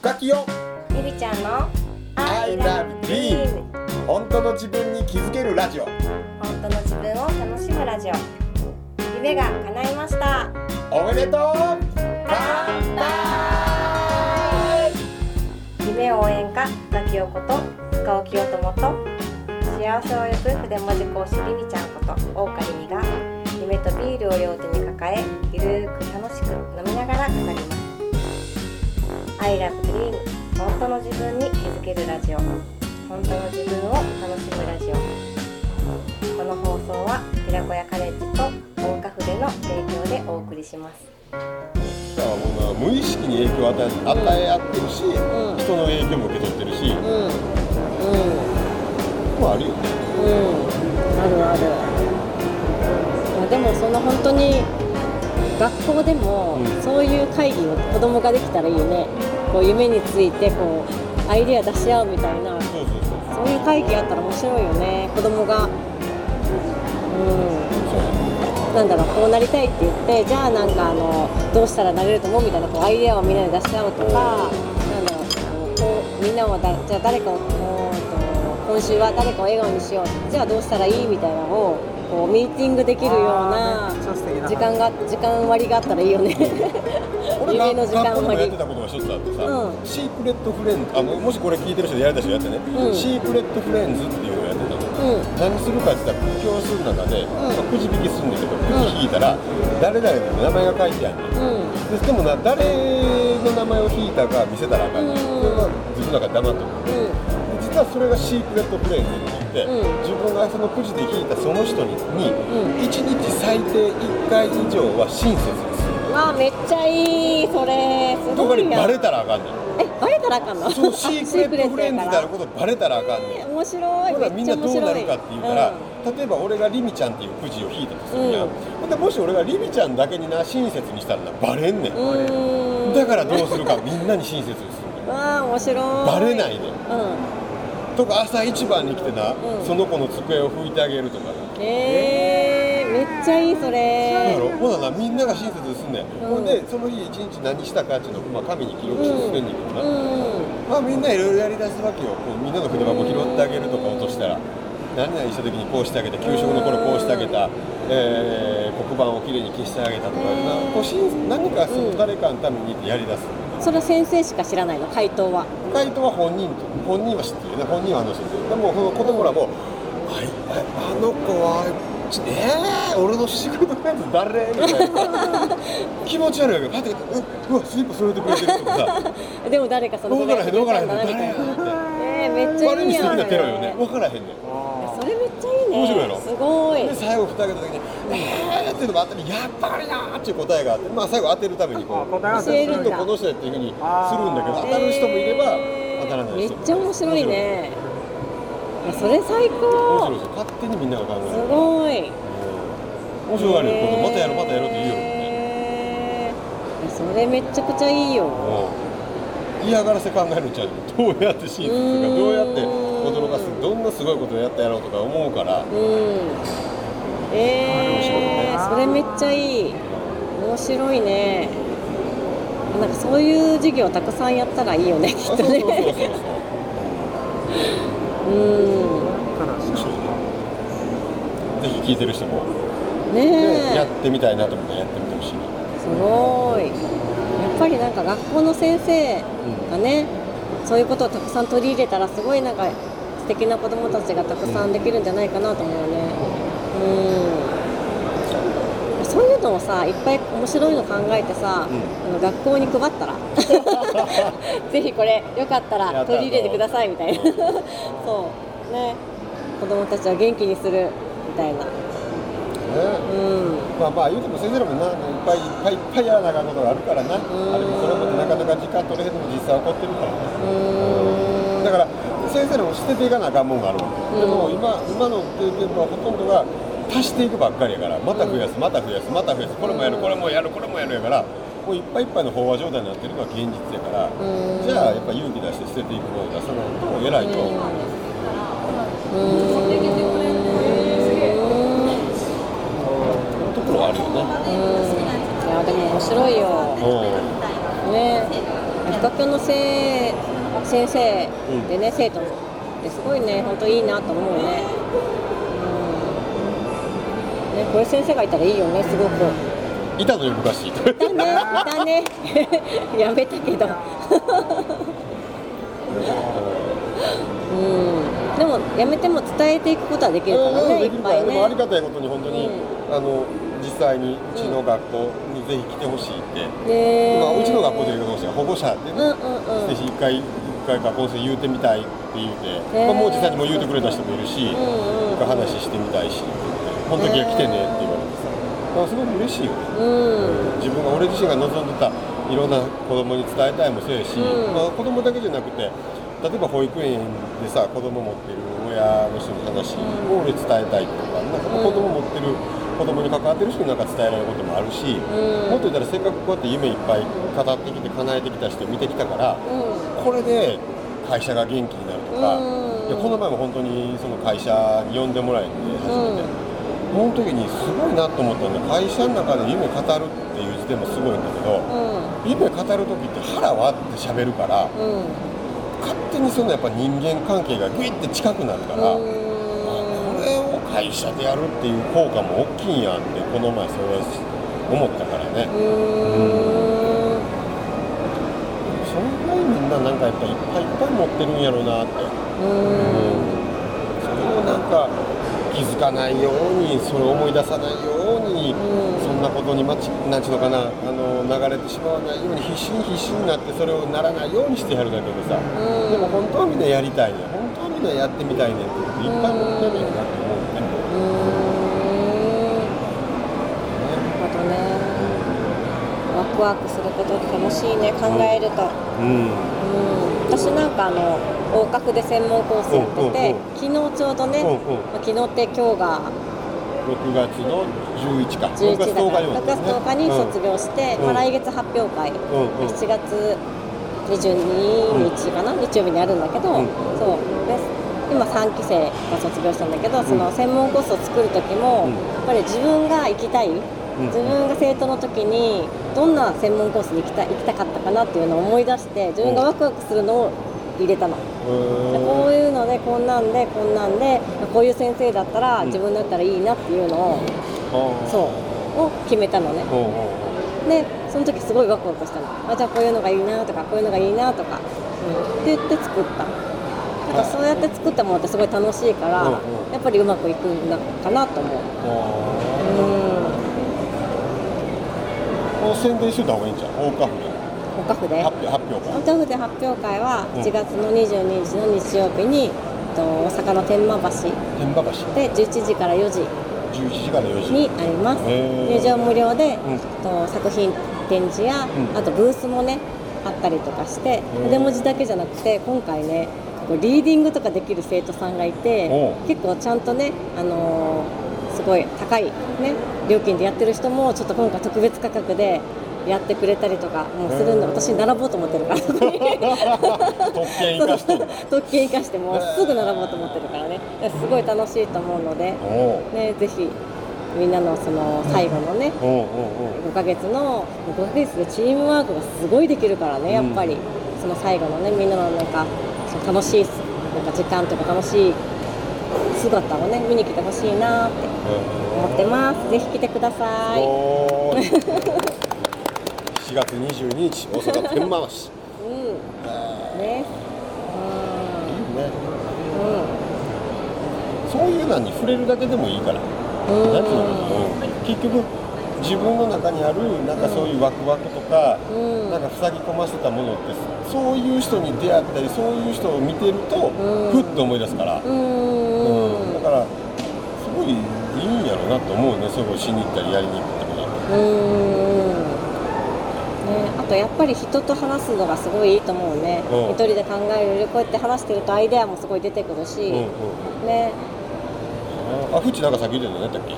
深きよ。ゆりちゃんの I love dream 本当の自分に気づけるラジオ。本当の自分を楽しむラジオ。夢が叶いました。おめでとう。乾杯。夢応援歌深木陽子と深尾清友と幸せを呼ぶ筆文字講師りみちゃんこと大岡りみが夢とビールを両手に抱えゆるーく I love dream 本当の自分に気づけるラジオ。本当の自分を楽しむラジオ。この放送は寺子屋カレッジと大岡筆の提供でお送りします。だからもうな無意識に影響を与え与え合ってるし、うん。人の影響も受け取ってるし、うん。うん。あるよ。ねうん、あるある。まあ、でもそんな本当に学校でもうん。そういう会議を子供ができたらいいよね。こう夢についてこうアイデア出し合うみたいなそういう会議あったら面白いよね。子供が。うん。なんだろうこうなりたいって言ってじゃあなんかあのどうしたらなれると思うみたいなこうアイデアをみんなで出し合うとかなんだろうこうみんなはだじゃあ誰かを今週は誰かを笑顔にしようじゃあどうしたらいいみたいなのをこうミーティングできるような時間が時間割があったらいいよね俺夢の時間学校でもや割ってたことが一つあってさ、うん。シークレットフレンズ。あももしこれ聞いてる人でやりたい人やってね、うん。シークレットフレンズっていうのをやってたの。うん。何するかって言ったら教室の中で、まあくじ引きするんだけどくじ引いたら、誰々の名前が書いてあるの。うん。ででもな誰の名前を引いたか見せたらあかんねんうん。それは自分の中で黙っとく。うん。実はそれがシークレットフレンズって言って、うん。自分がそのくじで引いたその人にに、ん。1日最低1回以上は親切にわあめっちゃいいそれ。すとごいバレたらあかんねん。えバレたらあかんの？そのシークレットフレンズであることバレたらあかんねん。面白い。ほらみんなどうなるかっていうから、例えば俺がリミちゃんっていうくじを引いたとするやん、うん。ほんでもし俺がリミちゃんだけにな親切にしたらなバレんねん、うん。うーんだからどうするかみんなに親切にするねんわあ面白い。バレないねん。うとか朝一番に来てな、うん。その子の机を拭いてあげるとかな、んえー、めっちゃいいそだれろほななみんなが親切にすんねん、うんほんでその日一日何したかっていうのを、まあ、紙に記録して捨てんねんけどな、うんまあみんないろいろやりだすわけよ。こうみんなの筆箱拾ってあげるとか落としたら。何々した時にこうしてあげた給食の頃こうしてあげた、えー黒板をきれいに消してあげたとかな。こうしん何かその誰かのためにってやりだす、それは先生しか知らないの回答は。回答は本人と。本人は知ってるね。本人はあの人ででもその子供らも「はいああの子はちえー、俺のシークレットフレンズ誰?」みたいな。気持ち悪いわけよ。パッてううわスリップ添えてくれてるとかさ。でも誰かその分からへん分からへん誰やなってえー、めっちゃ悪いに素いいやんよね。分からへんねん。それめっちゃいいね。面白いやろすごい。で最後蓋開けた時に「えー」っていうのがあったり「やっぱりな」っていう答えがあってまあ最後当てるためにこう教えるとこの人やっていうふうにするんだけど当たる人もいれば当たらない人もめっちゃ面白いねそれ最面高白いですよ。勝手にみんなが考えするごい。面白がるよ。このまたやろうまたやろうって言うよ。ねへー。それめっちゃくちゃいいよ。嫌がらせ考えるんちゃうどうやって真実とかどうやって驚かすどんなすごいことをやったやろうとか思うから。うん。えー、それめっちゃいい。面白いね。なんかそういう授業たくさんやったらいいよねきっあとねそうそうそうそううん面白いねぜひ聞いてる人も、ねえ。やってみたいなと思ったらやってみてほしい。なすごい。やっぱりなんか学校の先生がね、そういうことをたくさん取り入れたらすごいなんか素敵な子どもたちがたくさんできるんじゃないかなと思うね。うん。そういうのをさいっぱい面白いの考えてさ、あの学校に配ったら。ぜひこれよかったら取り入れてくださいみたいな。うん。そう。ね。子どもたちを元気にする。みたいな。ね。うん。まあまあ言うても先生らもないっぱいいっぱいいっぱいやらなあかんことがあるからな、あれもそれもなかなか時間取れへんのも実際起こってるから。ねうーん。だから先生らも捨てていかなあかんもんがあるわけ、でも今今の経験はほとんどが足していくばっかりやからまた増やすまた増やすまた増やす。これもやるこれもやるこれもやるやからもういっぱいいっぱいの飽和状態になってるのが現実やから、うん。じゃあやっぱ勇気出して捨てていくものを出さないと偉いと、う。そういうところはあるよね、ん。いやでも面白いよ。う。んね。比較教のせ先生でね、生徒ってすごいね本当いいなと思うね,、うん、ねこういう先生がいたらいいよねすごく。いたのよ昔。いたねいたね。やめたけど。うん。でもやめても伝えていくことはできるからね、いっぱいね。でもありがたいことに本当に、うん。あの実際にうちの学校にぜひ来てほしいって、でまあ、うちの学校でいうと保護者でね、うんうんうん。ぜひ一回一回学校生言うてみたいって言うて、まあ、もう実際にもう言うてくれた人もいるし、うんうん話してみたいしこの時は来てねって言われてさ、まあ、すごく嬉しいよね、うん。自分が俺自身が望んでたいろんな子供に伝えたいもそうやし、うん。まあ、子供だけじゃなくて例えば保育園でさ子供持ってる親の人の話を俺伝えたいとかなんか子供持ってる子供に関わってる人になんか伝えられることもあるし、うん。もっと言ったらせっかくこうやって夢いっぱい語ってきて叶えてきた人を見てきたからうん。これで会社が元気になるとか、うん。いやこの前も本当にその会社に呼んでもらえて初めて、その時にすごいなと思ったので会社の中で夢語るっていう時点もすごいんだけど夢語る時って腹割って喋るから勝手にそのやっぱ人間関係がグイッて近くなるから、会社でやるっていう効果も大きいんやってこの前それは思ったからね、うん。そのぐらいみんななんかやっぱいっぱいいっぱい持ってるんやろうなって、うん。それをなんか気づかないようにそれを思い出さないように、うんそんなことにまちゅうのかなあの流れてしまわないように必死に必死になってそれをならないようにしてやるだけでさ、うん。でも本当はみんなやりたいね本当はみんなやってみたいねっていっぱい持ってるんやなって思うね、うんなるほどね。ワクワクすることって楽しいね考えると、うん。うん、私なんかあの大学で専門コースやってて、昨日ちょうどね、まあ昨日って今日が6月の11か。11だから6 6月10日に卒業して、うん。まあ、来月発表会、うんうん。7月22日かな、日曜日にあるんだけど、うん。そう。で今3期生が卒業したんだけどその専門コースを作る時も、うん。やっぱり自分が行きたい、自分が生徒の時にどんな専門コースに行きた行きたかったかなっていうのを思い出して自分がワクワクするのを入れたの。でこういうのでこんなんでこんなんでこういう先生だったらうん。自分だったらいいなっていうのを、そう。を決めたのね。でその時すごいワクワクしたの。あじゃあこういうのがいいなとかこういうのがいいなとか、うん、って言って作った。なんかそうやって作ったものってすごい楽しいから、うんうん。やっぱりうまくいくんだかなと思う。うん。もう宣伝しといた方がいいんじゃん。大花筆おかふで？発表発表会。おかふで発表会はうん。7月の22日の日曜日に、えっと大阪の天満橋。天馬橋。で11時から4時11時から4時。にあります。入場無料で、うん。と作品展示や、うん。あとブースもねあったりとかしてうん。筆文字だけじゃなくて今回ねリーディングとかできる生徒さんがいて結構ちゃんとね、あのーすごい高い、ね、料金でやってる人もちょっと今回特別価格でやってくれたりとかもうするんで私並ぼうと思ってるから特権生かしとんだ特権生かして もうすぐ並ぼうと思ってるからね。すごい楽しいと思うので、ね、ぜひみんなのその最後のね、おうおうおう。5ヶ月の5ヶ月でチームワークがすごいできるからねやっぱり、その最後のねみんなのなんかその楽しいなんか時間とか楽しい姿をね見に来てほしいなって思ってます。ぜひ来てください、おーい。7月22日大阪天満橋。うん。ね。ね。うそういうのに触れるだけでもいいから。んなんていうのかな。結局自分の中にあるなんかそういうワクワクとか、うん。なんか塞ぎ込ませたものってそういう人に出会ったりそういう人を見てると、うん。ふっと思い出すから、うん。うん。だからすごいいいんやろうなと思うね。それをしに行ったりやりに行くって。ことだね、あとやっぱり人と話すのがすごいいいと思うね、うん。一人で考えるよりこうやって話してるとアイデアもすごい出てくるし、うんうんうん。ねあふちなんかさっき言ってたの何だっけ？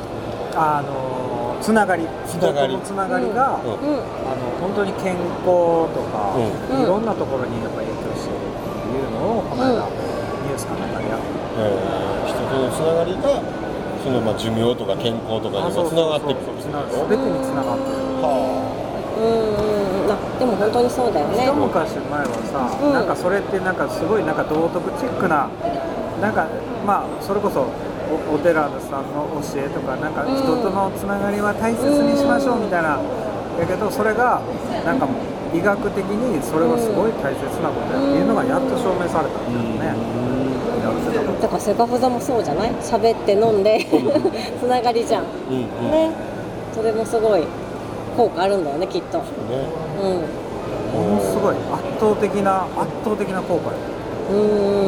あのつながり。つながり。つながりが、うん。うん。あの本当に健康とか、うん。いろんなところにやっぱり影響してるっていうのをこの間、ニュースかなんかでやってえー。人とのつながりがそのまあ寿命とか健康とかにもつながっていくかもしれないつながる全てにつながってるはうんうんうん。あでも本当にそうだよね。一昔前はさ、うん。なんかそれってなんかすごいなんか道徳チックななんかまあそれこそおお寺さんの教えとかなんかうん人とのつながりは大切にしましょうみたいな、やけどそれがなんかもう医学的にそれはすごい大切なことやっていうのがやっと証明された。ん。だよね、だからセカフザもそうじゃない？喋って飲んで。つながりじゃん。うんうんね。それもすごい効果あるんだよねきっと。ね。うん。ものすごい圧倒的な圧倒的な効果よ。うーん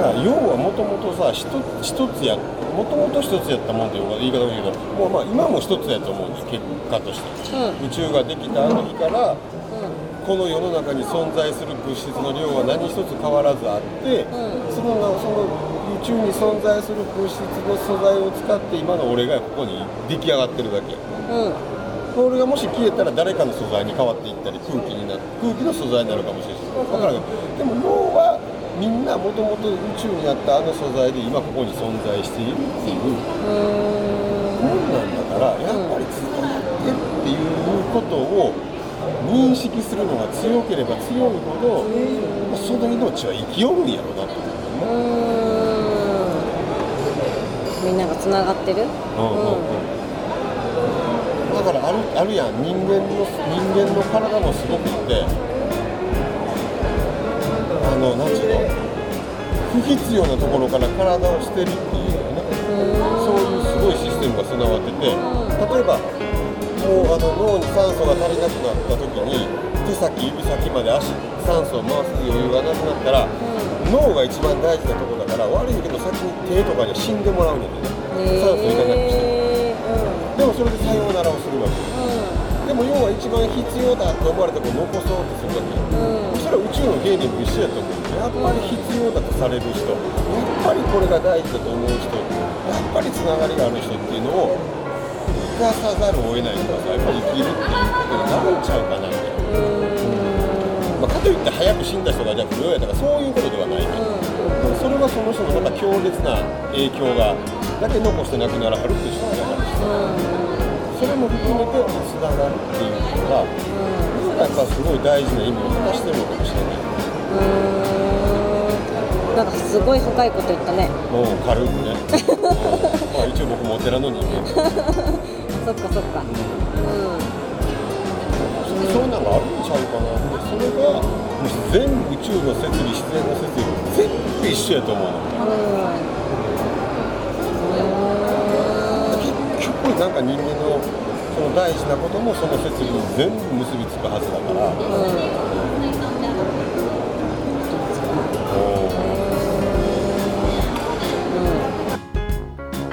から要はもともとさ一つやもともと一つやったもんっていう言い方だけどもうまあ今も一つやと思うんです結果として。うん。宇宙ができたあの日からうこの世の中に存在する物質の量は何一つ変わらずあって、うん。そのその宇宙に存在する物質の素材を使って今の俺がここに出来上がってるだけ。んうん。俺がもし消えたら誰かの素材に変わっていったり空気にな空気の素材になるかもしれない。分からんけど。でも要はみんなもともと宇宙にあったあの素材で今ここに存在しているっていう。うーん。もんなんだからやっぱりつながってるっていうことを認識するのが強ければ強いほど、まあその命は生きよるんやろなと思う。ん。みんながつながってる？だからあるあるやん。人間の人間の体もすごくってあのなんちゅうの不必要なところから体を捨てるっていうのね。そういうすごいシステムが備わってて例えばもうあの脳に酸素が足りなくなった時に手先指先まで足酸素を回す余裕がなくなったら脳が一番大事なところだから悪いけど先に手とかには死んでもらうんやでね。酸素いかなくして。へでもそれでさようならをするわけ。でも要は一番必要だと思われたことを残そうとするわけよそれ宇宙の原理も一緒やと思うやっぱり必要だとされる人やっぱりこれが大事だと思う人やっぱりつながりがある人っていうのを生かさざるを得ないとかやっぱり生きるっていうことになるんちゃうかなって、まあ、かといって早く死んだ人がじゃあ不良やとかそういうことではないけど、でもそれはその人のまた強烈な影響がだけ残して亡くならはるっていう人もいらっしそれも含めてつながるっていうことがやっぱすごい大事な意味を果たしてるのかもしれない。なんかすごい深いこと言ったねもう軽くね。まあ一応僕もお寺の人間で。そっかそっかうそういうのがあるんちゃうかな。でそれが全宇宙の設備、自然の設備全部一緒やと思うの。ん結局なんか人間のその大事なこともその設備に全部結びつくはずだから。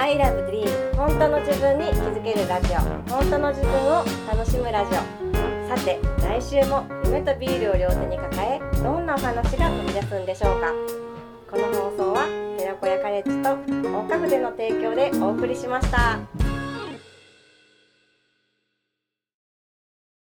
「ILOVEDREAM 本当の自分に気づけるラジオ。本当の自分を楽しむラジオ。さて来週も夢とビールを両手に抱えどんなお話が飛び出すんでしょうか。この放送は寺子屋カレッジと大家筆の提供でお送りしました。